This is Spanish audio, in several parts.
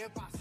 Qué pasó?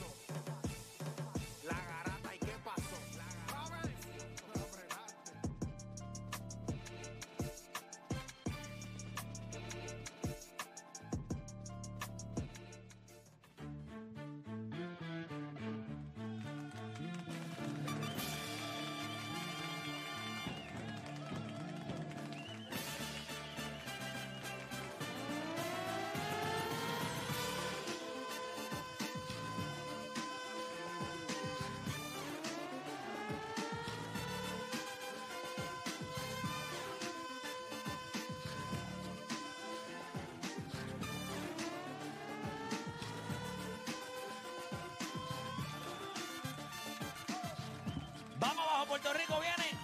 Puerto Rico viene.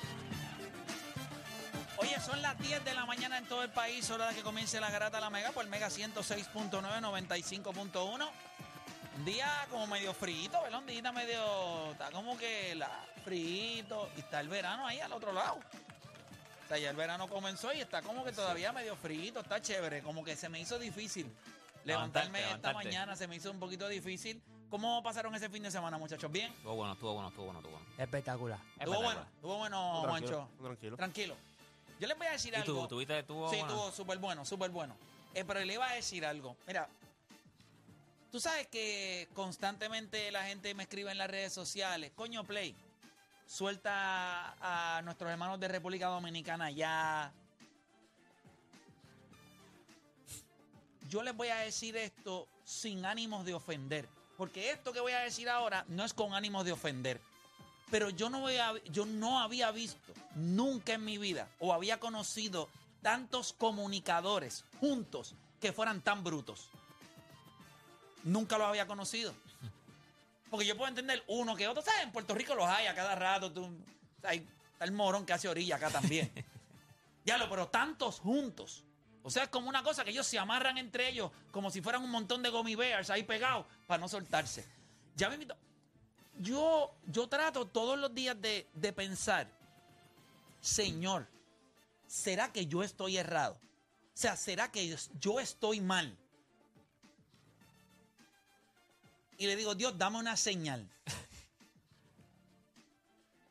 Oye, son las 10 de la mañana en todo el país, hora de que comience la garata de la Mega por el Mega 106.9, 95.1. Un día como medio frito, ¿verdad? Un día medio, está como que la frito y está el verano ahí al otro lado. O sea, ya el verano comenzó y está como que todavía medio frito, está chévere, como que se me hizo difícil. Levantarme esta levantarte. mañana se me hizo un poquito difícil. ¿Cómo pasaron ese fin de semana, muchachos? ¿Bien? Estuvo bueno, estuvo bueno, estuvo bueno, estuvo bueno. Espectacular. Estuvo bueno, estuvo bueno, Juancho. Tranquilo. Tranquilo. Yo les voy a decir ¿Y algo. tú, tuviste, estuvo sí, bueno? estuvo súper bueno, súper bueno. Eh, pero le iba a decir algo. Mira, tú sabes que constantemente la gente me escribe en las redes sociales, coño, Play, suelta a nuestros hermanos de República Dominicana ya. Yo les voy a decir esto sin ánimos de ofender. Porque esto que voy a decir ahora no es con ánimos de ofender. Pero yo no, voy a- yo no había visto nunca en mi vida o había conocido tantos comunicadores juntos que fueran tan brutos. Nunca los había conocido. Porque yo puedo entender uno que otro, ¿sabes? En Puerto Rico los hay a cada rato. Tú, hay, está el morón que hace orilla acá también. ya lo, pero tantos juntos. O sea, es como una cosa que ellos se amarran entre ellos como si fueran un montón de gummy bears ahí pegados para no soltarse. Ya me invito. Yo, yo trato todos los días de, de pensar, Señor, ¿será que yo estoy errado? O sea, ¿será que yo estoy mal? Y le digo, Dios, dame una señal.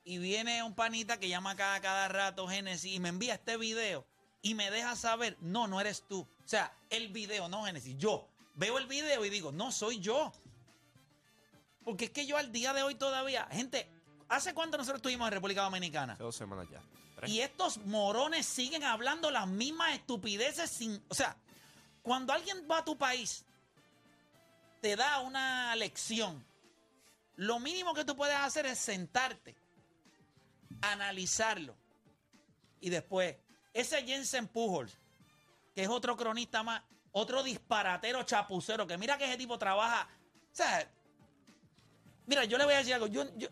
Y viene un panita que llama cada, cada rato Génesis y me envía este video y me deja saber, no, no eres tú. O sea, el video, no Génesis, yo. Veo el video y digo, no soy yo. Porque es que yo al día de hoy todavía, gente, ¿hace cuánto nosotros estuvimos en República Dominicana? Hace dos semanas ya. Tres. Y estos morones siguen hablando las mismas estupideces sin... O sea, cuando alguien va a tu país, te da una lección, lo mínimo que tú puedes hacer es sentarte, analizarlo. Y después, ese Jensen Pujols, que es otro cronista más, otro disparatero chapucero, que mira que ese tipo trabaja... O sea, mira, yo le voy a decir algo. Yo, yo,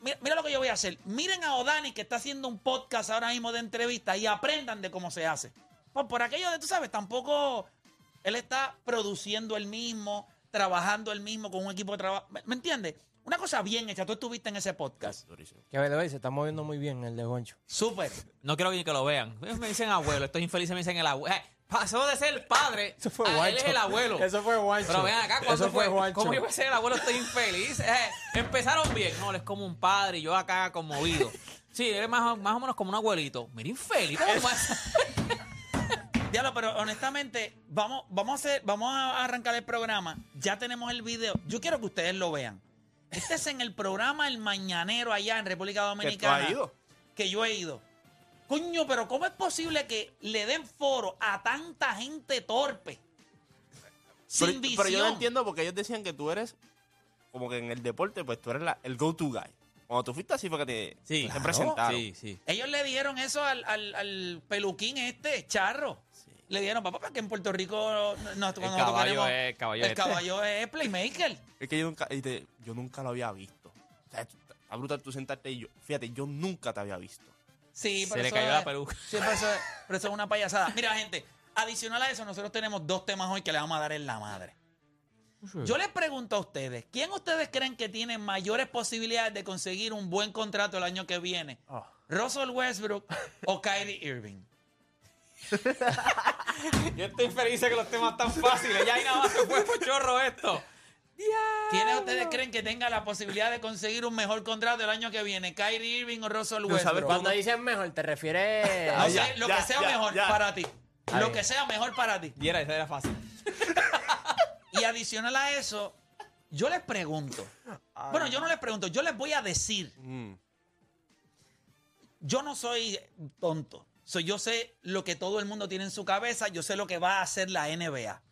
Mira, lo que yo voy a hacer. Miren a Odani que está haciendo un podcast ahora mismo de entrevista y aprendan de cómo se hace. Por aquello de, tú sabes, tampoco él está produciendo el mismo, trabajando el mismo con un equipo de trabajo. ¿Me, me entiendes? Una cosa bien hecha. Tú estuviste en ese podcast. Durísimo. Que by the way, se está moviendo muy bien el de Juancho. Súper. No quiero ni que lo vean. Ellos me dicen abuelo, estos infelices me dicen el abuelo. Eh, pasó de ser el padre Eso fue a él es el abuelo. Eso fue Juancho. Pero ven acá, ¿cuándo Eso fue fue? Juancho. ¿Cómo iba a ser el abuelo? Estoy infeliz. Eh, empezaron bien. No, él es como un padre y yo acá conmovido. Sí, él es más, o- más o menos como un abuelito. Mira, infeliz. Diablo, pero honestamente, vamos, vamos a hacer, vamos a arrancar el programa. Ya tenemos el video. Yo quiero que ustedes lo vean. Este es en el programa El Mañanero allá en República ¿Que tú Dominicana. has ido? que yo he ido. Coño, pero ¿cómo es posible que le den foro a tanta gente torpe? Pero, Sin visión. pero yo no entiendo porque ellos decían que tú eres, como que en el deporte, pues tú eres la- el go-to guy. Cuando tú fuiste así fue que te, Sí, te claro. presentaron. Sí, sí. Ellos le dieron eso al, al- al peluquín este, charro. Le dieron, papá, porque en Puerto Rico no, cuando nosotros caballo queremos- es- caballo el este. caballo es playmaker. Es que yo nunca, y te- yo nunca lo había visto. O sea, está brutal tú sentarte y yo, fíjate, yo nunca te había visto. Sí, Se pero le eso cayó es- la peluca. Sí, pero eso, es, pero eso es una payasada. Mira, gente, adicional a eso, nosotros tenemos dos temas hoy que le vamos a dar en la madre. Yo les pregunto a ustedes, ¿quién ustedes creen que tiene mayores posibilidades de conseguir un buen contrato el año que viene? Ah. ¿Russell Westbrook o Kyrie Irving? Yo estoy feliz de que los temas tan fáciles. Ya ahí nada más se fue chorro esto. ¿Quiénes ustedes creen que tenga la posibilidad de conseguir un mejor contrato el año que viene? ¿Kyrie Irving o Russell Tú sabes Westbrook? Cuando dices mejor, te refieres No ya, lo ya, que sea ya, mejor ya. para ti. Lo que sea mejor para ti. Y era, esa era fácil. Y adicional a eso, yo les pregunto. Bueno, yo no les pregunto, yo les voy a decir. Mm. Yo no soy tonto. So, yo sé lo que todo el mundo tiene en su cabeza, yo sé lo que va a hacer la NBA.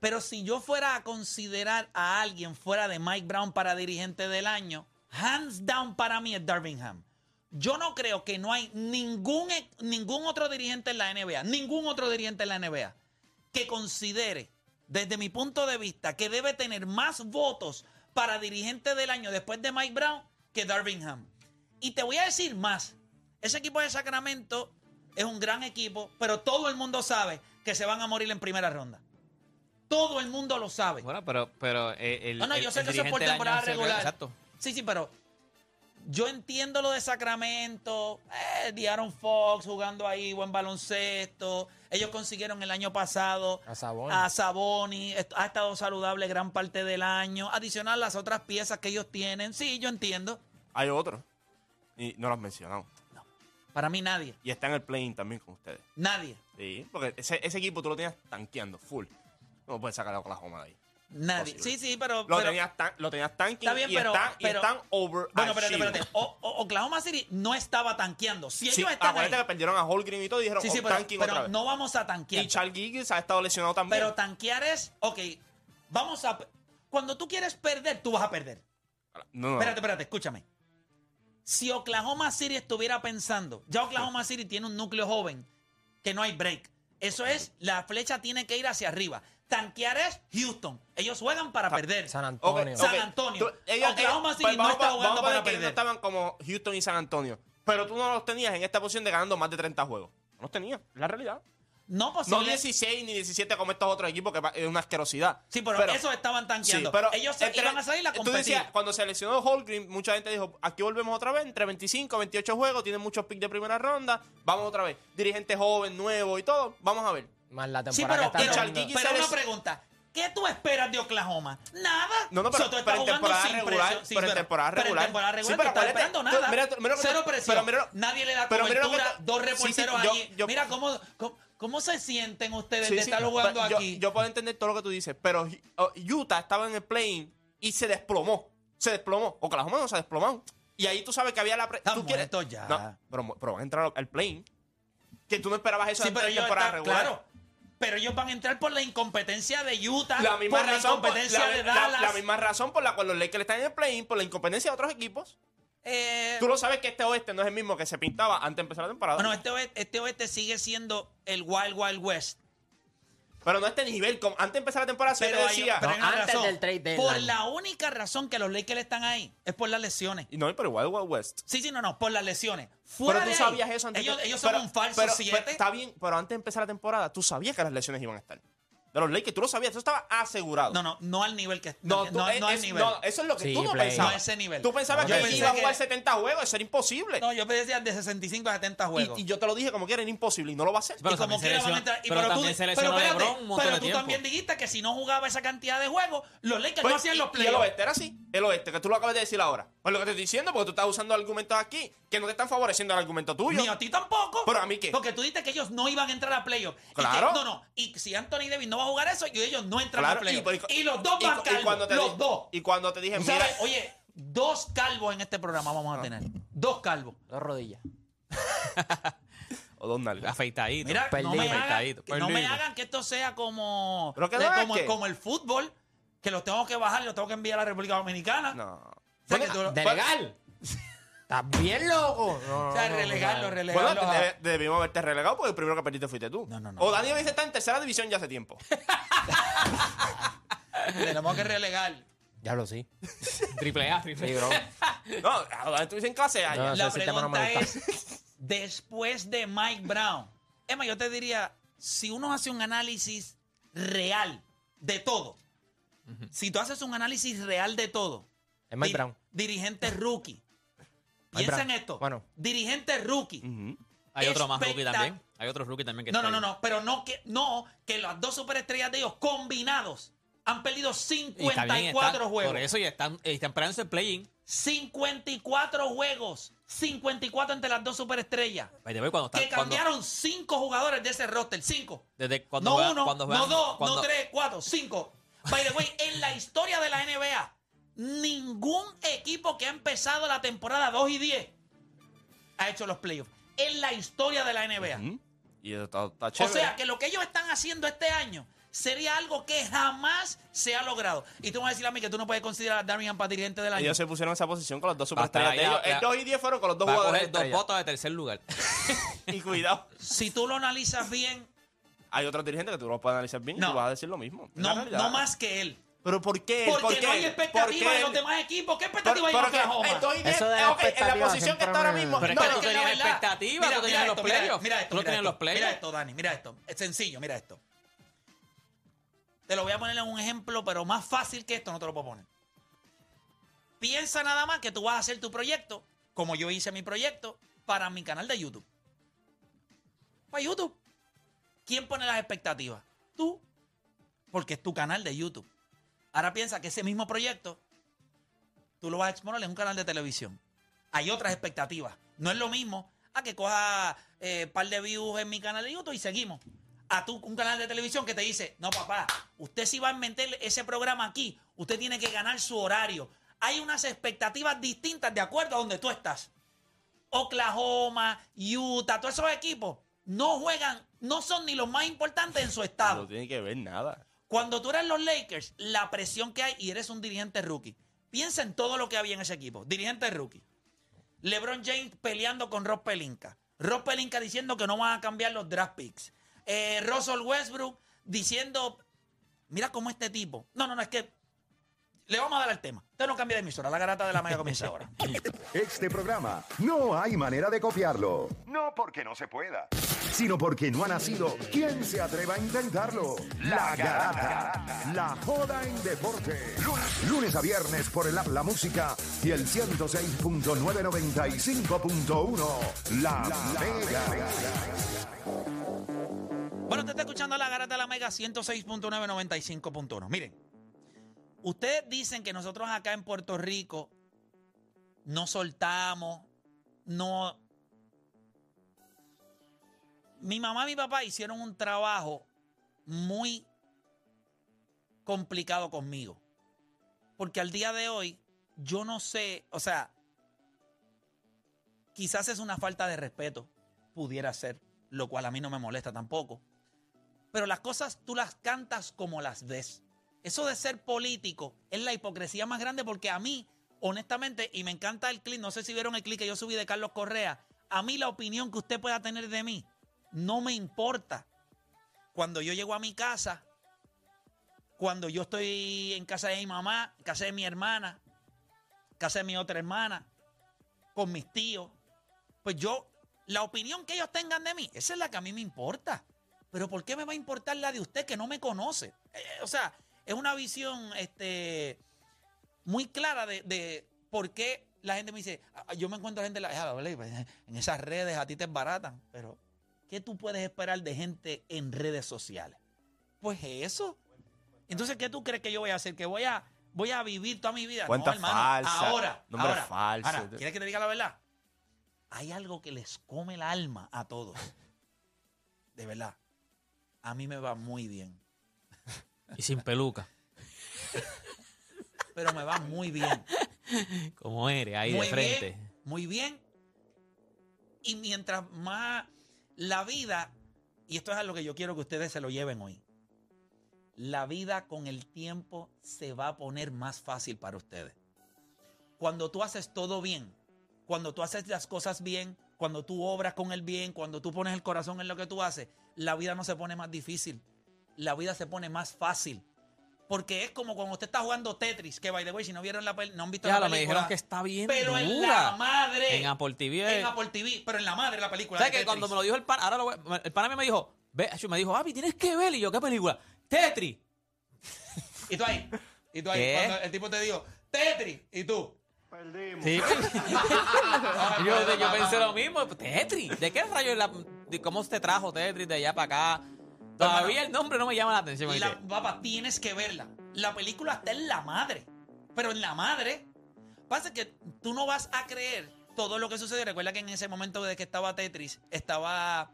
Pero si yo fuera a considerar a alguien fuera de Mike Brown para dirigente del año, hands down para mí es Darvingham. Yo no creo que no hay ningún, e- ningún otro dirigente en la NBA, ningún otro dirigente en la NBA que considere, desde mi punto de vista, que debe tener más votos para dirigente del año después de Mike Brown que Darvingham. Y te voy a decir más. Ese equipo de Sacramento es un gran equipo, pero todo el mundo sabe que se van a morir en primera ronda. Todo el mundo lo sabe. Bueno, pero, pero eh, el. No, no, el- yo sé el que eso es por temporada regular. Exacto. Sí, sí, pero yo entiendo lo de Sacramento, eh, de Aaron Fox jugando ahí buen baloncesto. Ellos consiguieron el año pasado A Saboni, ha estado saludable gran parte del año. Adicional las otras piezas que ellos tienen. Sí, yo entiendo. Hay otro. Y no lo has mencionado. Para mí nadie, Y está en el playing también con ustedes. nadie, Sí, porque ese, ese equipo tú lo tenías tanqueando, full. No puedes sacar a Oklahoma de ahí. nadie. Posible. Sí, sí, pero... Lo, pero- tenías, tan, lo tenías tanking Está bien, y, pero- están, y pero- están over bueno, espérate, espérate. O- O- Oklahoma City no estaba tanqueando. Si ellos Sí, están ahí... acuérdate que perdieron a Holgren y todo y dijeron Sí, sí, oh, pero, tanking pero otra vez. no vamos a tanquear. y Charles Giggins ha estado lesionado también. Pero tanquear es, ok, vamos a... Cuando tú quieres perder, tú vas a perder. no, no. Espérate, espérate, escúchame. Si Oklahoma City estuviera pensando, ya Oklahoma City tiene un núcleo joven, que no hay break. Eso es, la flecha tiene que ir hacia arriba. Tanquear es Houston. Ellos juegan para perder. San Antonio. San. Antonio. Tú- ellos- Oklahoma ellos- City pues no vamos está jugando para ellos perder. no estaban como Houston y San Antonio. Pero tú no los tenías en esta posición de ganando más de 30 juegos. No los tenías. Es la realidad. No No posible. 16 ni 17 como estos otros equipos, que es una asquerosidad. Sí, pero, esos estaban tanqueando. Sí, pero Ellos se entre- iban a salir a Tú competir. decías, cuando se lesionó Holgren, mucha gente dijo, aquí volvemos otra vez, entre 25, 28 juegos, tienen muchos picks de primera ronda, vamos otra vez. Dirigente joven, nuevo y todo, vamos a ver. Más la Sí, temporada pero, que pero, está pero una pregunta. ¿Qué tú esperas de Oklahoma? Nada. No, no, pero, tú pero en temporada regular, presión. Sí, pero en temporada pero regular. en temporada Sí, regular pero no estás acuérdate, esperando tú- nada. mira- mira Cero presión. pero mira- Nadie le da pero que cobertura. dos sí, sí, reporteros yo- allí. yo- mira cómo, cómo, cómo se sienten ustedes Sí, de sí, estar jugando pero yo, aquí. Yo puedo entender todo lo que tú dices, pero oh, Utah estaba en el play y se desplomó. Se desplomó. Oklahoma no se desplomó. Y ahí tú sabes que había la... pre- Están tú quieres- ya. No, pero, pero van a entrar al play. Que tú no esperabas eso sí, en pero temporada regular. claro. Pero ellos van a entrar por la incompetencia de Utah, La misma, por la razón, por, incompetencia la, de la- Dallas. la misma razón por la cual los Lakers están en el play por la incompetencia de otros equipos. Eh, Tú lo sabes que este oeste no es el mismo que se pintaba antes de empezar la temporada. bueno, este oeste, este oeste sigue siendo el Wild Wild West. Pero no a este nivel. Como antes de empezar la temporada se Pero, te hay, decía... pero hay No, una antes razón. del trade deadline. Por la única razón que los Lakers están ahí es por las lesiones. Y no, pero igual Wild West. Sí, sí, no, no, por las lesiones. Fuera pero tú de ahí, sabías eso antes ellos, de- ellos son pero- un falso pero- 7. pero está bien, pero antes de empezar la temporada, tú sabías que las lesiones iban a estar. De los Lakers. Tú lo sabías, eso estaba asegurado. No, no, no al nivel que No, no, tú- no, es- no al nivel. no, eso es lo que Sí, tú no play. pensabas. No a ese nivel. Tú pensabas Yo que pensé iba a que- jugar 70 juegos, eso era imposible. No, yo decía de 65 a 70 juegos. y, y yo te lo dije como que era imposible y no lo va a hacer. Pero y como quiera van a lesionó- entrar. Y pero pero tú, pero espérate, pero tú también dijiste que si no jugaba esa cantidad de juegos, los Lakers Pues, no hacían y- los y el playoffs. oeste era así. El oeste, que tú lo acabas de decir ahora. Pues lo que te estoy diciendo, porque tú estás usando argumentos aquí que no te están favoreciendo el argumento tuyo. Ni a ti tampoco. Pero a mí qué. Porque tú dijiste que ellos no iban a entrar a playoffs. Claro. no, no. Y si Anthony Davis no va a jugar eso, y ellos no entran Claro, a playoffs. y- Y, y- los dos y- van calvos. cuando te los di- dos. Y cuando te dije, mira, sabes, oye, dos calvos en este programa vamos a tener. Dos calvos. Dos rodillas. o dos nalgas. Afeitadito. Mira, no me, hagan, Afeitadito, que no me perdido. hagan que esto sea como, Pero que de- no es como, que- como el fútbol, que los tengo que bajar y los tengo que enviar a la República Dominicana. No. O sea, que tú- ¿De legal? ¿Estás bien loco? No, o sea, no, relegarlo, relegarlo. Bueno, te- debimos haberte relegado porque el primero que perdiste fuiste tú. No, no, no. O Dani Davis está en tercera división ya hace tiempo. tenemos que relegar. Ya lo sí. Triple A, triple Sí, A. bro. No, a estuviste en clase No, ese La no me pregunta es, después de Mike Brown, Emma, yo te diría, si uno hace un análisis real de todo, si tú haces un análisis real de todo, Es Mike Brown. dirigente rookie, piensa en esto, Bueno. dirigente rookie. Hay otro más rookie también. Hay otro rookie también que no, está no, no, ahí. no, pero no que, no que las dos superestrellas de ellos combinados han perdido Y está 54 bien, está- juegos. Por eso ya están, están el play-in. 54 juegos. 54 entre las dos superestrellas. By the way, cuando Que están- cuando- cambiaron cinco jugadores de ese roster. Cinco. desde cuando No juegan- uno, cuando no dos, cuando- no tres, cuatro, cinco. By the way, en la historia de la NBA, ningún equipo que ha empezado la temporada 2 y 10 ha hecho los playoffs. En la historia de la NBA. Ujú. Y eso está, está O chévere. sea, que lo que ellos están haciendo este año sería algo que jamás se ha logrado. Y tú me vas a decir a mí que tú no puedes considerar a Darwin para dirigente del año. Ellos se pusieron en esa posición con las dos Va a estar superestrellas de ellos. ya- El 2 y 10 fueron con los dos Va a jugadores coger dos estrellas. votos de tercer lugar. Y cuidado. Si tú lo analizas bien, Hay otros dirigentes que tú no puedes analizar bien y No. tú vas a decir lo mismo. Es la no, realidad. no más que él. ¿Pero por qué? Porque ¿Por qué? no hay ¿Por expectativa de los demás equipos. ¿Qué Pero, expectativa hay en pero que Oklahoma? el 2 y 10, Eso de eh, ok, en la posición que está ahora mismo. Pero es no, que es tú que tenías la la verdad- expectativa, tú tenías los mira, playoffs. Mira esto, Tú no mira tenías esto, los playoffs. Mira esto, Dani, mira esto. Es sencillo, mira esto. Te lo voy a poner en un ejemplo, pero más fácil que esto no te lo puedo poner. Piensa nada más que tú vas a hacer tu proyecto, como yo hice mi proyecto, para mi canal de YouTube. Para YouTube. ¿Quién pone las expectativas? Tú. Porque es tu canal de YouTube. Ahora piensa que ese mismo proyecto tú lo vas a exponer en un canal de televisión. Hay otras expectativas. No es lo mismo a que coja un par de views en mi canal de YouTube y seguimos. A tú, un canal de televisión que te dice, no papá, usted si va a meter ese programa aquí, usted tiene que ganar su horario. Hay unas expectativas distintas de acuerdo a donde tú estás. Oklahoma, Utah, todos esos equipos no juegan, no son ni los más importantes en su estado. No tiene que ver nada. Cuando tú eres los Lakers, la presión que hay y eres un dirigente rookie, piensa en todo lo que había en ese equipo. Dirigente rookie. LeBron James peleando con Rob Pelinka. Rob Pelinka diciendo que no van a cambiar los draft picks. Eh, Russell Westbrook diciendo, mira cómo este tipo. No, no, no, es que le vamos a dar el tema. Usted no cambia de emisora. La garata de la mega comienza ahora. Este programa no hay manera de copiarlo. No porque no se pueda, sino porque no ha nacido quien se atreva a intentarlo. La Garata. La joda en deporte. Lunes, a viernes por el app La Música y el 106.995.1. La, Mega. Bueno, usted está escuchando la garata de la Mega 106.995.1. Miren, ustedes dicen que nosotros acá en Puerto Rico no soltamos, no... Mi mamá y mi papá hicieron un trabajo muy complicado conmigo. Porque al día de hoy, yo no sé, o sea, quizás es una falta de respeto, pudiera ser, lo cual a mí no me molesta tampoco. Pero las cosas tú las cantas como las ves. Eso de ser político es la hipocresía más grande porque a mí, honestamente, y me encanta el clip, no sé si vieron el clip que yo subí de Carlos Correa, a mí la opinión que usted pueda tener de mí no me importa. Cuando yo llego a mi casa, cuando yo estoy en casa de mi mamá, en casa de mi hermana, en casa de mi otra hermana, con mis tíos, pues yo, la opinión que ellos tengan de mí, esa es la que a mí me importa. Pero ¿por qué me va a importar la de usted que no me conoce? Eh, o sea, es una visión este, muy clara de, por qué la gente me dice, "Ah, yo me encuentro gente pues, en esas redes a ti te embaratan, pero ¿qué tú puedes esperar de gente en redes sociales? Pues eso. Entonces, ¿qué tú crees que yo voy a hacer? ¿Que voy a, voy a vivir toda mi vida? Cuenta no, hermano. falsa, Ahora, nombre ahora, falso. ahora, ¿quieres que te diga la verdad? Hay algo que les come el alma a todos. De verdad. A mí me va muy bien. Y sin peluca. Pero me va muy bien. Como eres, ahí muy de frente. Bien, muy bien. Y mientras más la vida, y esto es algo que yo quiero que ustedes se lo lleven hoy, la vida con el tiempo se va a poner más fácil para ustedes. Cuando tú haces todo bien, cuando tú haces las cosas bien, cuando tú obras con el bien, cuando tú pones el corazón en lo que tú haces, la vida no se pone más difícil. La vida se pone más fácil. Porque es como cuando usted está jugando Tetris, que by the way, si no vieron la pel- no han visto Ya la lo me película. dijeron que está bien Pero en la madre. En Apple TV. En Apple TV, pero en la madre la película. ¿Sabes que Tetris. cuando me lo dijo el pan, ahora lo voy- el pana me dijo, ve, me dijo, Api, tienes que ver. Y yo, ¿qué película? Tetris. Y tú ahí. Y tú ahí. ¿Qué? Cuando el tipo te dijo, Tetris. Y tú. Sí. yo, yo pensé lo mismo. Tetris. ¿De qué rayo la, de cómo te trajo Tetris de allá para acá? Todavía el nombre no me llama la atención. Y la, papá, tienes que verla. La película está en la madre. Pero en la madre. Pasa que tú no vas a creer todo lo que sucede. Recuerda que en ese momento de que estaba Tetris, estaba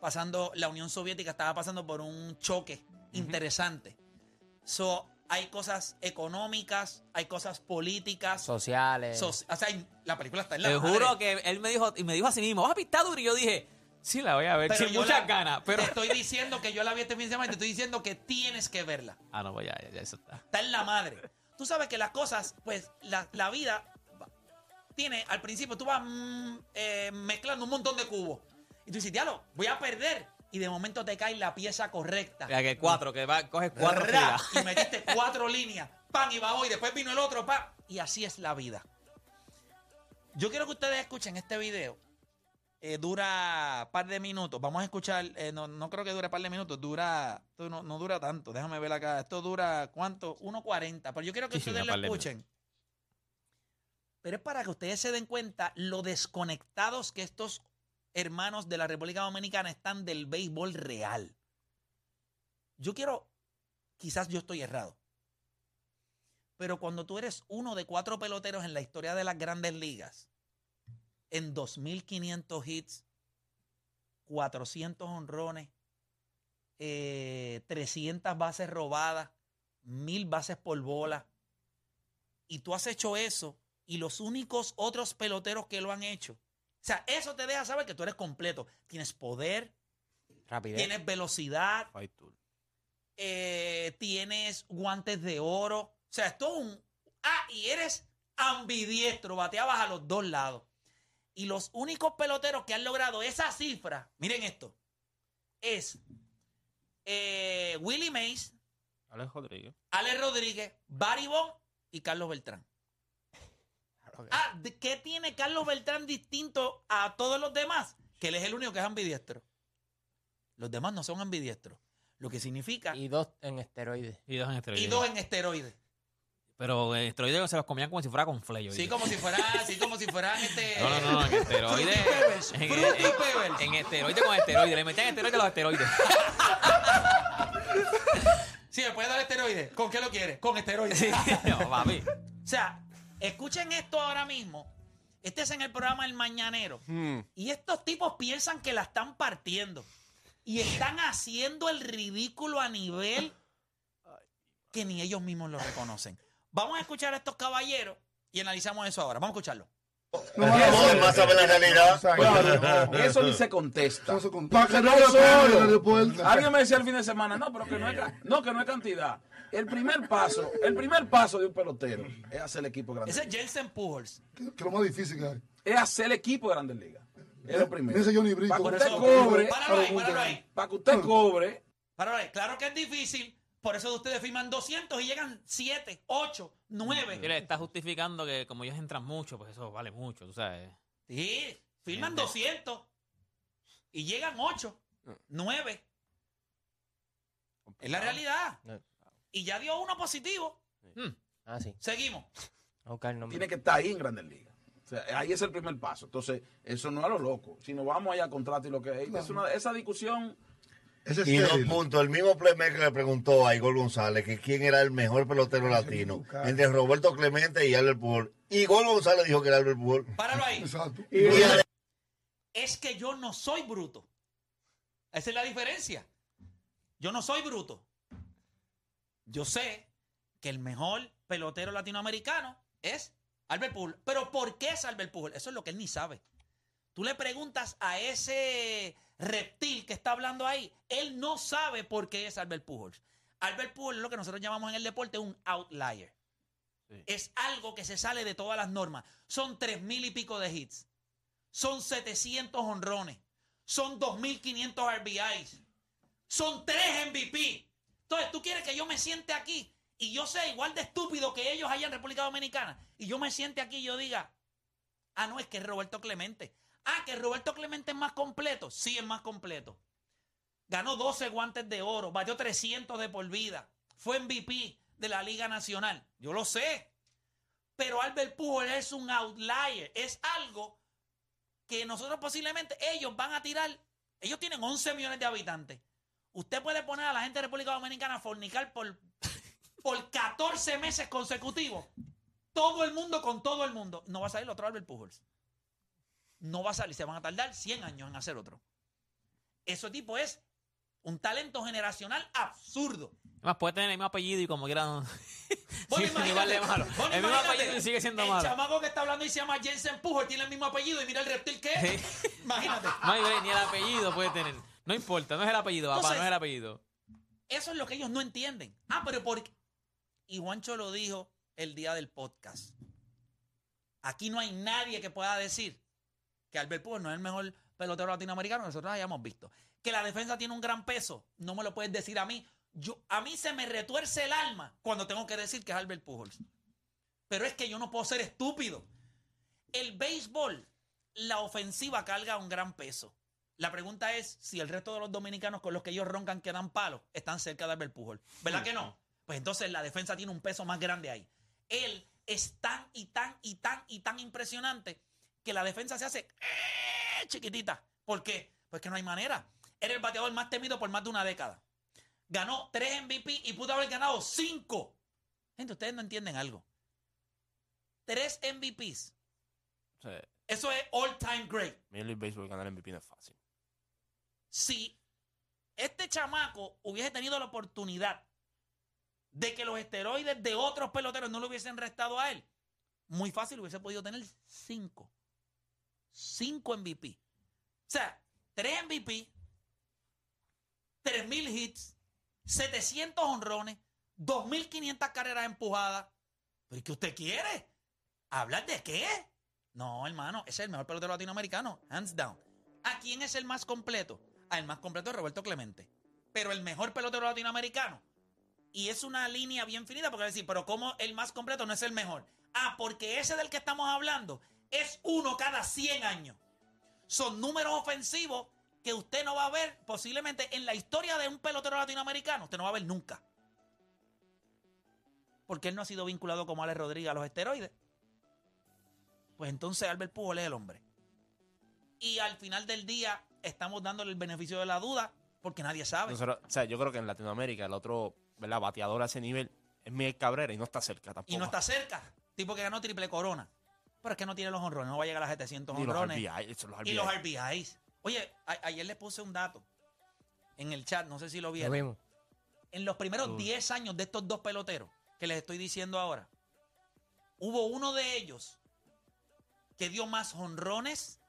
pasando, la Unión Soviética estaba pasando por un choque interesante. So, hay cosas económicas, hay cosas políticas. Sociales. soci- o sea, la película está en la Te madre. juro que él me dijo, y me dijo así mismo, Api, está duro. Y yo dije, sí, la voy a ver, sin muchas ganas. Pero... Te estoy diciendo que yo la vi este fin de semana y te estoy diciendo que tienes que verla. Ah, no, pues ya, ya, ya, eso está. Está en la madre. Tú sabes que las cosas, pues, la, la vida tiene, al principio tú vas mm, eh, mezclando un montón de cubos. Y tú dices, diablo, voy a perder. Y de momento te cae la pieza correcta. Ya que cuatro, que va, coges cuatro Ra. Y metiste cuatro líneas. Pan y bajó. Y después vino el otro. Pan. Y así es la vida. Yo quiero que ustedes escuchen este video. Eh, dura par de minutos. Vamos a escuchar. eh, no, no creo que dure par de minutos. Dura. Esto no, no dura tanto. Déjame ver acá. Esto dura. ¿Cuánto? 1.40. Pero yo quiero que Sí, sí, ustedes una lo escuchen. Pero es para que ustedes se den cuenta lo desconectados que estos hermanos de la República Dominicana están del béisbol real. Yo quiero, quizás yo estoy errado, pero cuando tú eres uno de cuatro peloteros en la historia de las grandes ligas, en 2.500 hits, 400 honrones, eh, 300 bases robadas, 1.000 bases por bola, y tú has hecho eso, y los únicos otros peloteros que lo han hecho, o sea, eso te deja saber que tú eres completo. Tienes poder, Rapidez. tienes velocidad, eh, tienes guantes de oro. O sea, esto es un. Ah, y eres ambidiestro, bateabas a los dos lados. Y los únicos peloteros que han logrado esa cifra, miren esto, es eh, Willie Mays, Alex Rodríguez. Alex Rodríguez, Barry Bond y Carlos Beltrán. Ah, ¿de ¿qué tiene Carlos Beltrán distinto a todos los demás? Que él es el único que es ambidiestro. Los demás no son ambidiestros. Lo que significa. Y dos en esteroides. Y dos en esteroides. Y dos en esteroides. Pero en esteroides se los comían como si fuera con fleyo. Sí, como si fueran, sí, como si fueran este. No, no, no, en esteroides. Pebbles, En, esteroides con esteroides. Le metían esteroides a los esteroides. Sí, me puede dar esteroides. ¿Con qué lo quieres? Con esteroides. Sí, no, papi. O sea, escuchen esto ahora mismo. Este es en el programa El Mañanero. Hmm. Y estos tipos piensan que la están partiendo. Y están haciendo el ridículo a nivel que ni ellos mismos lo reconocen. Vamos a escuchar a estos caballeros y analizamos eso ahora. Vamos a escucharlo. más sabe la realidad. Claro, eso ni se contesta. Para que no no lo. Alguien me decía el fin de semana, no, pero que no es, no, que no es cantidad. El primer paso, el primer paso de un pelotero es hacer el equipo grande. Ese es Jensen Pujols. Que que es lo más difícil que hay. Es hacer el equipo de Grandes Ligas. Es lo primero. Ese Johnny Brito. Para que usted cobre, Páralo ahí, páralo ahí. para que usted cobre, Para ver, claro que es difícil. Por eso ustedes firman 200 y llegan 7, 8, 9. Y le está justificando que como ellos entran mucho, pues eso vale mucho, tú sabes. Sí, firman Gente. 200 y llegan 8, 9. Es la realidad. No. Y ya dio uno positivo. Ah, sí. Seguimos. Buscar el nombre. Tiene que estar ahí en Grandes Ligas. O sea, ahí es el primer paso. Entonces, eso no es a lo loco. Si nos vamos allá a contrato y lo que es, es una- esa discusión Y dos puntos. El mismo playmaker le preguntó a Igor González que quién era el mejor pelotero latino entre Roberto Clemente y Albert Pujol. Igor González dijo que era Albert Pujol. Páralo ahí. Exacto. Y Es que yo no soy bruto. Esa es la diferencia. Yo no soy bruto. Yo sé que el mejor pelotero latinoamericano es Albert Pujol. Pero ¿por qué es Albert Pujol? Eso es lo que él ni sabe. Tú le preguntas a ese reptil que está hablando ahí, él no sabe por qué es Albert Pujols. Albert Pujols es lo que nosotros llamamos en el deporte un outlier. Es algo que se sale de todas las normas. Son tres mil y pico de hits. Son 700 honrones. Son 2.500 RBIs. Son tres MVP. Entonces, tú quieres que yo me siente aquí y yo sea igual de estúpido que ellos allá en República Dominicana y yo me siente aquí y yo diga, ah, no, es que es Roberto Clemente. Ah, que Roberto Clemente es más completo. Sí, es más completo. Ganó 12 guantes de oro, batió 300 de por vida. Fue MVP de la Liga Nacional. Yo lo sé. Pero Albert Pujol es un outlier. Es algo que nosotros posiblemente ellos van a tirar. Ellos tienen 11 millones de habitantes. Usted puede poner a la gente de República Dominicana a fornicar por, por 14 meses consecutivos. Todo el mundo con todo el mundo. No va a salir otro Albert Pujols. No va a salir. Se van a tardar 100 años en hacer otro. Ese tipo es un talento generacional absurdo. Además, puede tener el mismo apellido y como quiera. no- Bueno, Sí, igual de imagínate, malo. bueno, el mismo apellido sigue siendo el malo. chamaco que está hablando y se llama Jensen Pujol tiene el mismo apellido y mira el reptil que es. Imagínate. No ni el apellido puede tener. No importa, no es el apellido, papá, no es el apellido. Eso es lo que ellos no entienden. Ah, pero por Y Juancho lo dijo el día del podcast. Aquí no hay nadie que pueda decir que Albert Pujols no es el mejor pelotero latinoamericano nosotros hayamos visto. Que la defensa tiene un gran peso, no me lo puedes decir a mí. Yo, a mí se me retuerce el alma cuando tengo que decir que es Albert Pujols. Pero es que yo no puedo ser estúpido. El béisbol, la ofensiva carga un gran peso. La pregunta es si el resto de los dominicanos con los que ellos roncan que dan palos están cerca de Albert Pujol. ¿Verdad que no? Pues entonces la defensa tiene un peso más grande ahí. Él es tan y tan y tan y tan impresionante que la defensa se hace eh, chiquitita. ¿Por qué? Pues que no hay manera. Era el bateador más temido por más de una década. Ganó tres MVP y pudo haber ganado cinco. Gente, ustedes no entienden algo. Tres MVPs. Eso es all time great. Major League Baseball ganar MVP no es fácil. si este chamaco hubiese tenido la oportunidad de que los esteroides de otros peloteros no lo hubiesen restado a él, muy fácil hubiese podido tener cinco. Cinco MVP. O sea, tres MVP, tres mil hits, 700 honrones, 2.500 carreras empujadas. ¿Pero qué usted quiere? ¿Hablar de qué? No, hermano, es el mejor pelotero latinoamericano, hands down. ¿A quién es el más completo? El más completo es Roberto Clemente. Pero el mejor pelotero latinoamericano. Y es una línea bien finita porque decir, pero ¿cómo el más completo no es el mejor? Ah, porque ese del que estamos hablando es uno cada 100 años. Son números ofensivos que usted no va a ver posiblemente en la historia de un pelotero latinoamericano. Usted no va a ver nunca. Porque él no ha sido vinculado como Alex Rodríguez a los esteroides. Pues entonces Albert Pujol es el hombre. Y al final del día estamos dándole el beneficio de la duda porque nadie sabe. Nosotros- o sea, yo creo que en Latinoamérica el otro ¿verdad? bateador a ese nivel es Miguel Cabrera y no está cerca tampoco. y no está cerca. Tipo que ganó triple corona. Pero es que no tiene los honrones. No va a llegar a las 700 Ni los honrones. RBI, esos los Y los RBI. RBIs. Oye, a- ayer les puse un dato en el chat, no sé si lo Lo vieron. vimos. En los primeros Uy. 10 años de estos dos peloteros que les estoy diciendo ahora, hubo uno de ellos que dio más honrones.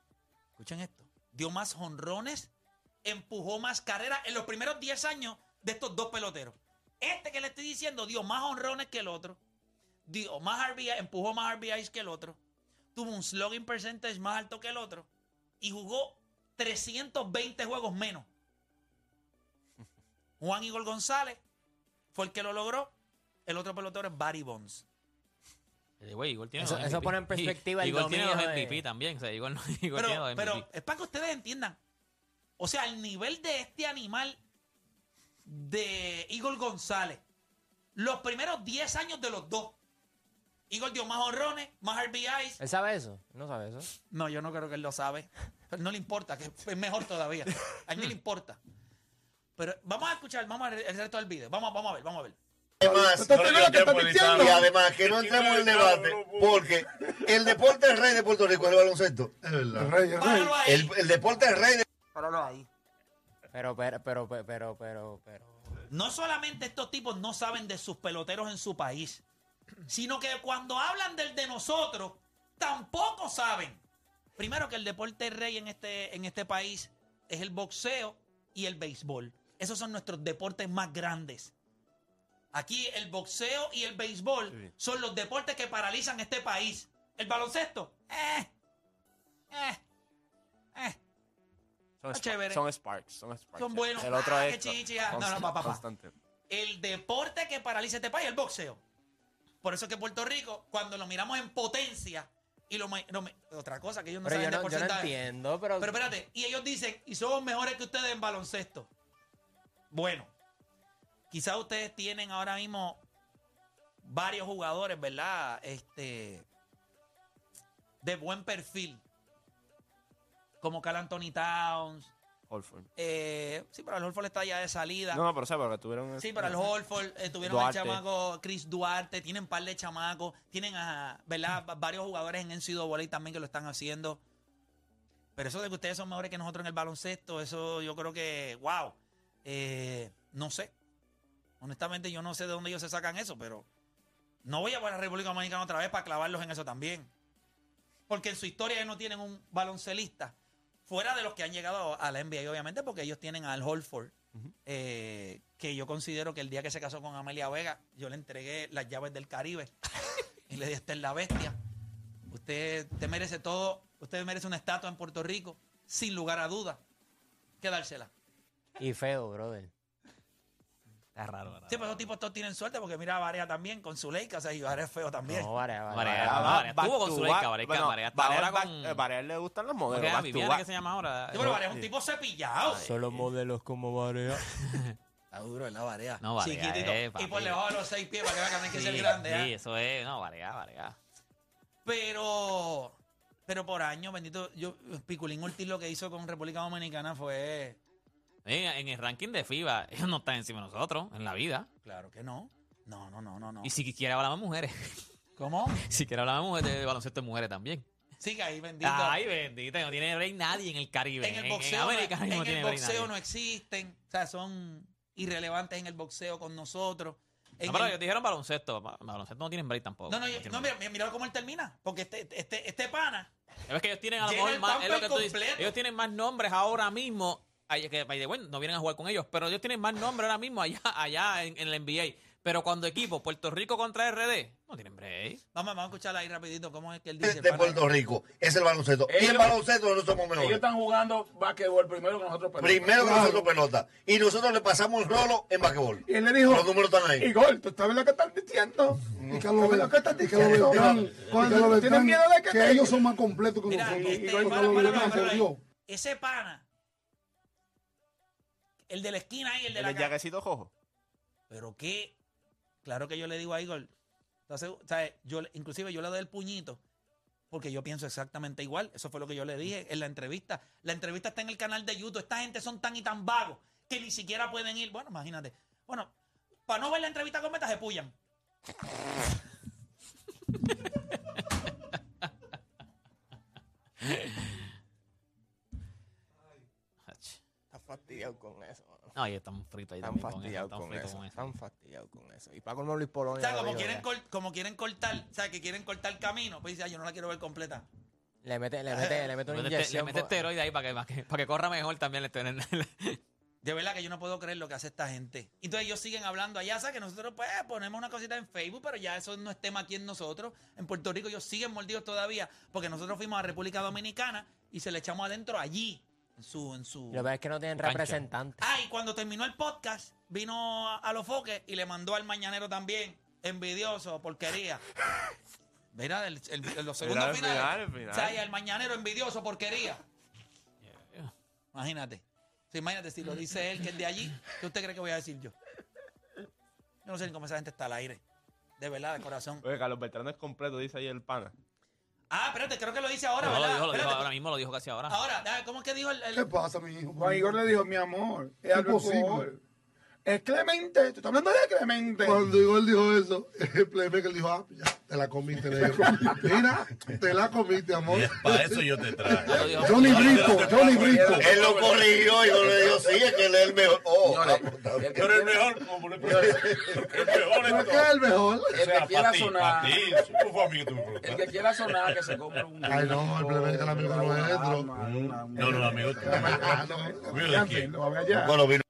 Escuchen esto. Dio más honrones, empujó más carreras en los primeros 10 años de estos dos peloteros. Este que le estoy diciendo dio más honrones que el otro. Dio más RBI, empujó más RBIs que el otro. Tuvo un slugging percentage más alto que el otro. Y jugó 320 juegos menos. Juan Igor González fue el que lo logró. El otro pelotero es Barry Bonds. Eh, Igor tiene Eso- pone en perspectiva el Igor tiene de- MVP también. O sea, Igor, Igor tiene dos Pero, MVP. pero es para que ustedes entiendan. O sea, el nivel de este animal de Igor González. Los primeros 10 años de los dos. Igor dio más honrones, más RBIs. ¿Él sabe eso? No sabe eso. No, yo no creo que él lo sabe. Pero no le importa, que es mejor todavía. A él ni le importa. Pero vamos a escuchar, vamos a ver el resto del video. Vamos, vamos a ver, vamos a ver. Además, ¿Usted entiende lo que y además que no entremos en el debate, porque el deporte es rey de Puerto Rico, el baloncesto. Es verdad. El rey, el rey. Páralo ahí. El, el deporte es rey de Páralo ahí. Pero, pero, pero, pero, pero, pero, pero. No solamente estos tipos no saben de sus peloteros en su país, sino que cuando hablan del de nosotros, tampoco saben. Primero que el deporte rey en este, en este país es el boxeo y el béisbol. Esos son nuestros deportes más grandes. Aquí el boxeo y el béisbol Sí. son los deportes que paralizan este país. El baloncesto, eh, eh, eh. Son, Está sparks, son Sparks, son Sparks. Son buenos. El otro Ah, es qué chichi, ah. No, no, const- pa, pa, pa. constante. el deporte que paraliza este país es el boxeo. Por eso es que Puerto Rico, cuando lo miramos en potencia, y lo, lo otra cosa que ellos no Pero yo saben de yo no porcentaje. entiendo, pero. Pero espérate, y ellos dicen, y somos mejores que ustedes en baloncesto. Bueno, quizás ustedes tienen ahora mismo varios jugadores, ¿verdad? Este de buen perfil. Como Cal Anthony Towns. Holford. eh, sí, pero el Holford está ya de salida. No, no, pero sé, porque tuvieron. Sí, para el Holford eh, tuvieron al chamaco Chris Duarte, tienen un par de chamacos, tienen a, ¿verdad? Va- varios jugadores en NCAA también que lo están haciendo. Pero eso de que ustedes son mejores que nosotros en el baloncesto, eso yo creo que, wow, eh, no sé. Honestamente yo no sé de dónde ellos se sacan eso, pero no voy a ver a República Dominicana otra vez para clavarlos en eso también. Porque en su historia ellos no tienen un baloncelista fuera de los que han llegado a la NBA, obviamente, porque ellos tienen al Holford, eh, que yo considero que el día que se casó con Amelia Vega, yo le entregué las llaves del Caribe y le dije, esta es la bestia. Usted, usted merece todo, usted merece una estatua en Puerto Rico, sin lugar a dudas, que dársela. Y feo, brother. Está raro, ¿verdad? Sí, pues esos tipos todos tienen suerte, porque mira a Varea también, con su Leica, o sea, y Varea es feo también. No. Varea, no, Varea Back estuvo con su. Leica, Varea, Bueno, Varea está Varea ahora back- con- eh, Varea le gustan los ¿Cómo modelos. Viviana, back. que se llama ahora? Sí, pero Varea es un tipo cepillado. Son los modelos como Varea. Está duro, ¿verdad, Varea? No, Varea Chiquitito. es, y por debajo de los seis pies para que vean que no hay que ser grande. ¿ah? sí, eso es, no, Varea, Varea. Pero, pero por año, bendito, yo, Piculín Ortiz lo que hizo con República Dominicana fue, En, en el ranking de FIBA, ellos no están encima de nosotros, en la vida. claro que no. No, no, no, no, no. Y si quiere hablamos de mujeres. ¿Cómo? si quiere hablamos de mujeres, de baloncesto de mujeres también. Sigue ahí, bendito. Ay, bendita, no tiene break nadie en el Caribe. en el boxeo, no, no, en tiene el boxeo no existen. O sea, son irrelevantes en el boxeo con nosotros. En No, pero el- ellos dijeron baloncesto. ba- Baloncesto no tienen break tampoco. no, no, yo- no, mira, mira cómo él termina. Porque este, este, este pana, Es que ellos tienen a lo mejor más. Es lo que tú dices. Ellos tienen más nombres ahora mismo. Que, by the way, no vienen a jugar con ellos, pero ellos tienen más nombres ahora mismo allá, allá en, en el NBA. Pero cuando equipo, Puerto Rico contra RD, no tienen break. vamos, vamos a escucharla ahí rapidito. ¿Cómo es que él dice? de pana? Puerto Rico. Es el baloncesto. Y en Ellos- baloncesto no somos Ellos mejores. están jugando basquetbol primero que nosotros. pelota. Primero que nosotros pelota. Y nosotros le pasamos el rolo en basquetbol. Y él le dijo, Los números están ahí. Igor, ¿tú sabes lo que estás diciendo? Y que ¿Sabes lo lo que y lo diciendo? y tienes miedo de que ellos son más completos que Mira, nosotros. este, Porque el de la esquina ahí, el de El la del ca- jaquecito rojo. Pero qué, claro que yo le digo a Igor, ¿estás seguro? ¿sabes? Yo, inclusive yo le doy el puñito porque yo pienso exactamente igual. Eso fue lo que yo le dije en la entrevista. La entrevista está en el canal de YouTube. Esta gente son tan y tan vagos que ni siquiera pueden ir. Bueno, imagínate. Bueno, para no ver la entrevista completa se pullan. Está fastidiado con eso. mano. No, ellos están fritos ahí Están también con eso, fastidiados están con fritos eso. con eso. Están fastidiados con eso. Y para colmo Luis O Polonia. sea, lo como dijo quieren, ya. cor- como quieren cortar, o sea, que quieren cortar camino, pues dice, "Ah, yo no la quiero ver completa. Le mete, le mete, le mete una Le mete- le inyección. mete por- esteroide ahí para que, para, que, para que corra mejor también. Le De verdad que yo no puedo creer lo que hace esta gente. Entonces ellos siguen hablando allá, ¿sabes? Que nosotros pues ponemos una cosita en Facebook, pero ya eso no es tema aquí en nosotros. En Puerto Rico ellos siguen mordidos todavía, porque nosotros fuimos a República Dominicana y se le echamos adentro allí, en su... En su... Lo que pasa es que no tienen Cancha. representantes. Ah, y cuando terminó el podcast, vino a, a los foques y le mandó al mañanero también, envidioso, porquería. Mira, el, el- los segundos Mira, el finales. final, el final. O sea, y el mañanero envidioso, porquería. Imagínate. sea, imagínate, si lo dice él, que es de allí, ¿qué usted cree que voy a decir yo? Yo no sé ni cómo esa gente está al aire. De verdad, de corazón. Oye, Carlos Beltrán es completo, dice ahí el pana. Ah, espérate, creo que lo dice ahora, No, lo ¿verdad? dijo, lo dijo Espérate. ahora mismo, lo dijo casi ahora. Ahora, déjame, ¿cómo es que dijo el...? el- ¿Qué pasa, mi hijo? Juan Igor le dijo, mi amor, es algo Imposible. Es Clemente, tú estás hablando de Clemente. Cuando Igor dijo eso, el playmaker dijo, ah, ya, te la comiste. Le dijo, Mira, te la comiste, amor. Para eso yo te dijo- Johnny Brito, Johnny Brito. Él lo corrigió y yo le dijo, sí, es que él es el mejor. Oh, ah, Pero el quiera- mejor, como le pregunto, el mejor ¿Por en qué todo. es el mejor? El que quiera sonar, para ti. ¿Cómo fue a mí que tú me el que quiera sonar, que se compre un. Ay, no, el problema es que el amigo nuestro. No, no, amigo. Ah, no. Amigo de quién. No. Bueno, vino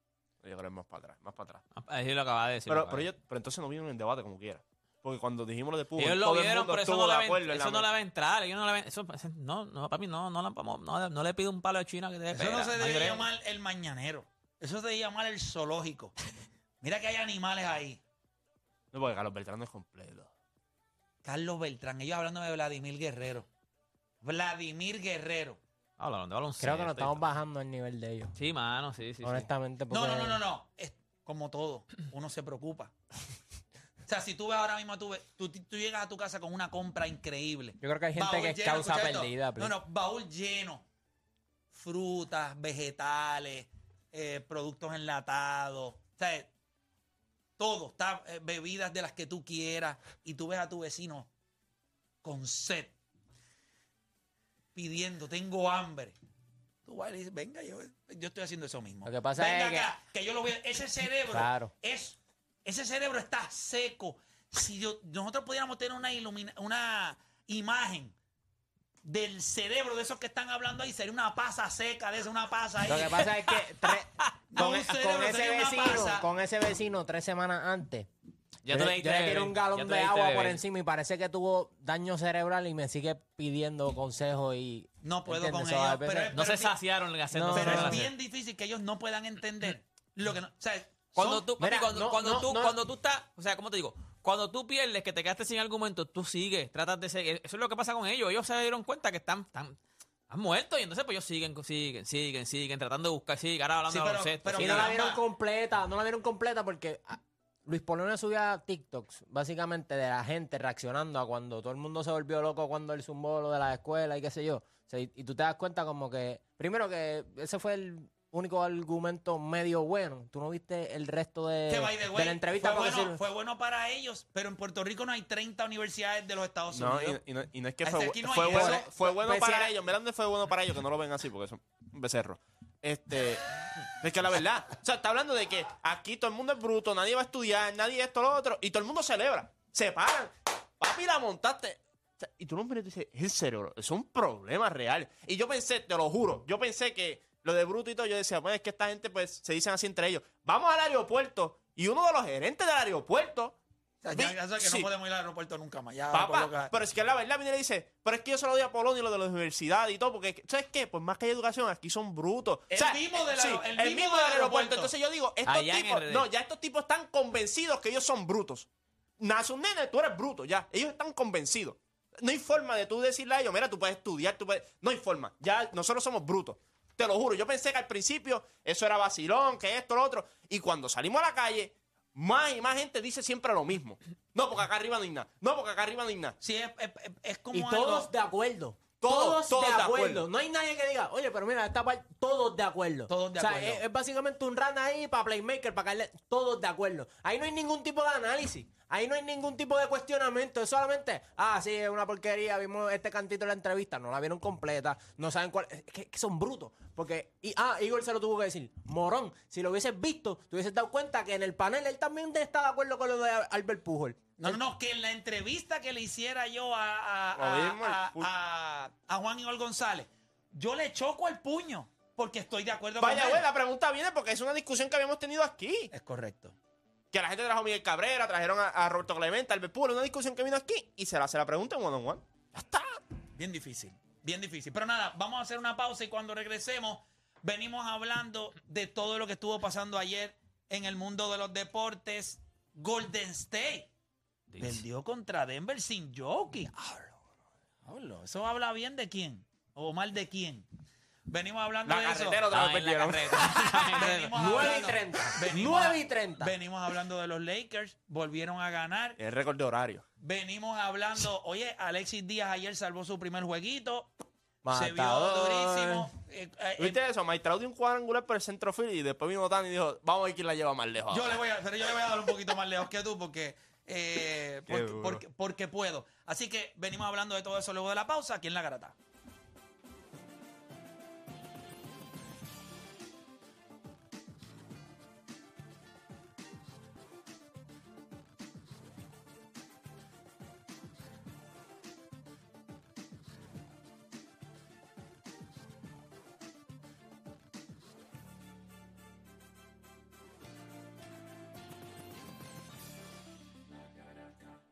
Yo creo que es más para atrás, más para atrás. Ahí lo acaba de decir. Pero, pero, de ellos- pero entonces no vieron el debate como quiera. Porque cuando dijimos lo de Pujol, Ellos lo todo el vieron, mundo pero eso no, le va, eso no le va a entrar. Ellos no le va, eso, no, no, papi, no, no, no, no le pide un palo de China que te Eso no se debe llamar el mañanero. Eso se debe llamar el zoológico. Mira que hay animales ahí. No, porque Carlos Beltrán no es completo. Carlos Beltrán, ellos hablando de Vladimir Guerrero. Vladimir Guerrero. Hablaron de baloncesto. Creo que nos estamos bajando al nivel de ellos. Sí, mano, sí, sí. sí. honestamente. No, porque- no, no, no, no. Es como todo. Uno se preocupa. O sea, si tú ves ahora mismo, tú, ves- tú, tú llegas a tu casa con una compra increíble. Yo creo que hay gente Baúl que es lleno, causa perdida. No, please. no, baúl lleno. Frutas, vegetales, eh, productos enlatados. O sea, todo. Está, eh, bebidas de las que tú quieras. Y tú ves a tu vecino con sed. Pidiendo, tengo hambre. Tú vas y le dices, venga, yo, yo estoy haciendo eso mismo. Lo que pasa venga es que- acá, que yo lo voy a... Ese cerebro Claro. es... Ese cerebro está seco. Si yo- nosotros pudiéramos tener una, ilumina, una imagen del cerebro de esos que están hablando ahí, sería una pasa seca de esa, una pasa ahí. Lo que pasa es que con, e- con ese vecino, con ese vecino tres semanas antes. Ya yo, tú le- le diste yo le tiré un galón de agua por encima y parece que tuvo daño cerebral y me sigue pidiendo consejos y No puedo ¿entiendes? con ellos, pero No se saciaron hacer No, Pero no, es bien difícil que ellos no puedan entender lo que no... O sea, Cuando son- tú, Mira, cuando, no, cuando no, tú, no. cuando tú estás, o sea, ¿cómo te digo? Cuando tú pierdes, que te quedaste sin argumento, tú sigues, tratas de seguir. Eso es lo que pasa con ellos. Ellos se dieron cuenta que están, están, están muertos y entonces pues ellos siguen, siguen, siguen, siguen, tratando de buscar, siguen, ahora hablando Sí, de pero- baloncesto. pero Y siguen. no la vieron completa, no la vieron completa porque ah, Luis Polonia subía TikToks, básicamente de la gente reaccionando a cuando todo el mundo se volvió loco cuando él zumbó lo de la escuela y qué sé yo. O sea, y, y tú te das cuenta como que, primero que ese fue el único argumento medio bueno. Tú no viste el resto de, que, by the de way, la entrevista. fue, bueno, sí- fue bueno para ellos, pero en Puerto Rico no hay 30 universidades de los Estados No, Unidos. y, y no, y no es que fue, no fue bueno, fue bueno para ellos. Mira dónde fue bueno para ellos, que no lo ven así porque son un becerro. Este, es que la verdad, o sea, está hablando de que aquí todo el mundo es bruto, nadie va a estudiar, nadie esto, lo otro, y todo el mundo celebra. Se paran. Papi, la montaste. O sea, y tú no miras y dices, es el cerebro, es un problema real. Y yo pensé, te lo juro, yo pensé que lo de bruto y todo, yo decía, bueno, es que esta gente pues se dicen así entre ellos. Vamos al aeropuerto y uno de los gerentes del aeropuerto O sea, ya, ya sabes que Sí. no podemos ir al aeropuerto nunca más. Ya, Papá, que- pero es que la verdad viene y le dice, pero es que yo se lo doy a Polonia y lo de la universidad y todo, porque, ¿sabes qué? Pues más que hay educación, aquí son brutos. El mismo del sí, el el mismo mismo del del aeropuerto. aeropuerto. Entonces yo digo, estos Allá tipos, no, ya estos tipos están convencidos que ellos son brutos. Nace un nene, tú eres bruto, ya. Ellos están convencidos. No hay forma de tú decirle a ellos, mira, tú puedes estudiar, tú puedes... No hay forma. Ya nosotros somos brutos. Te lo juro. Yo pensé que al principio eso era vacilón, que esto, lo otro. Y cuando salimos a la calle, más y más gente dice siempre lo mismo. No, porque acá arriba no hay nada. No, porque acá arriba no hay nada. Sí, es, es- es- como Y algo- todos de acuerdo. Todos, Todos, todos de, de acuerdo. acuerdo. No hay nadie que diga, oye, pero mira, esta parte, todos de acuerdo. Todos de o sea, acuerdo. Es, es básicamente un run ahí para Playmaker, para caerle. Todos de acuerdo. Ahí no hay ningún tipo de análisis. Ahí no hay ningún tipo de cuestionamiento. Es solamente, ah, sí, es una porquería. Vimos este cantito en la entrevista. No la vieron completa. No saben cuál. Es que, que son brutos. Porque, y, ah, Igor se lo tuvo que decir. Morón, si lo hubieses visto, te hubieses dado cuenta que en el panel él también está de acuerdo con lo de Albert Pujol. No, no, no, que en la entrevista que le hiciera yo a, a, a- Juan Igor González, yo le choco el puño porque estoy de acuerdo Vaya, con güey, él. la pregunta viene porque es una discusión que habíamos tenido aquí. Es correcto. Que la gente trajo a Miguel Cabrera, trajeron a, Roberto Clemente, al Bepul, una discusión que vino aquí y se la, se la pregunta en one on one. Ya está. Bien difícil, bien difícil. Pero nada, vamos a hacer una pausa y cuando regresemos venimos hablando de todo lo que estuvo pasando ayer en el mundo de los deportes. Golden State perdió contra Denver sin Jokic. Hablo, Eso habla bien de quién o mal de quién. Venimos hablando La de eso. otra vez Ah, la. Venimos 9 y hablando- 30. venimos- 9 y 30. Venimos hablando de los Lakers, volvieron a ganar. El récord de horario. Venimos hablando, oye, Alexis Díaz ayer salvó su primer jueguito. Se vio Matador. durísimo. Eh, eh, ¿Viste eso? Maitrao dio un cuadrangular por el centrofield y después vino Tani y dijo, vamos a ver quién la lleva más lejos. Yo ahora". le voy a, pero yo le voy a dar un poquito más lejos que tú porque, eh, porque, porque, porque puedo. Así que venimos hablando de todo eso luego de la pausa aquí en La Garata.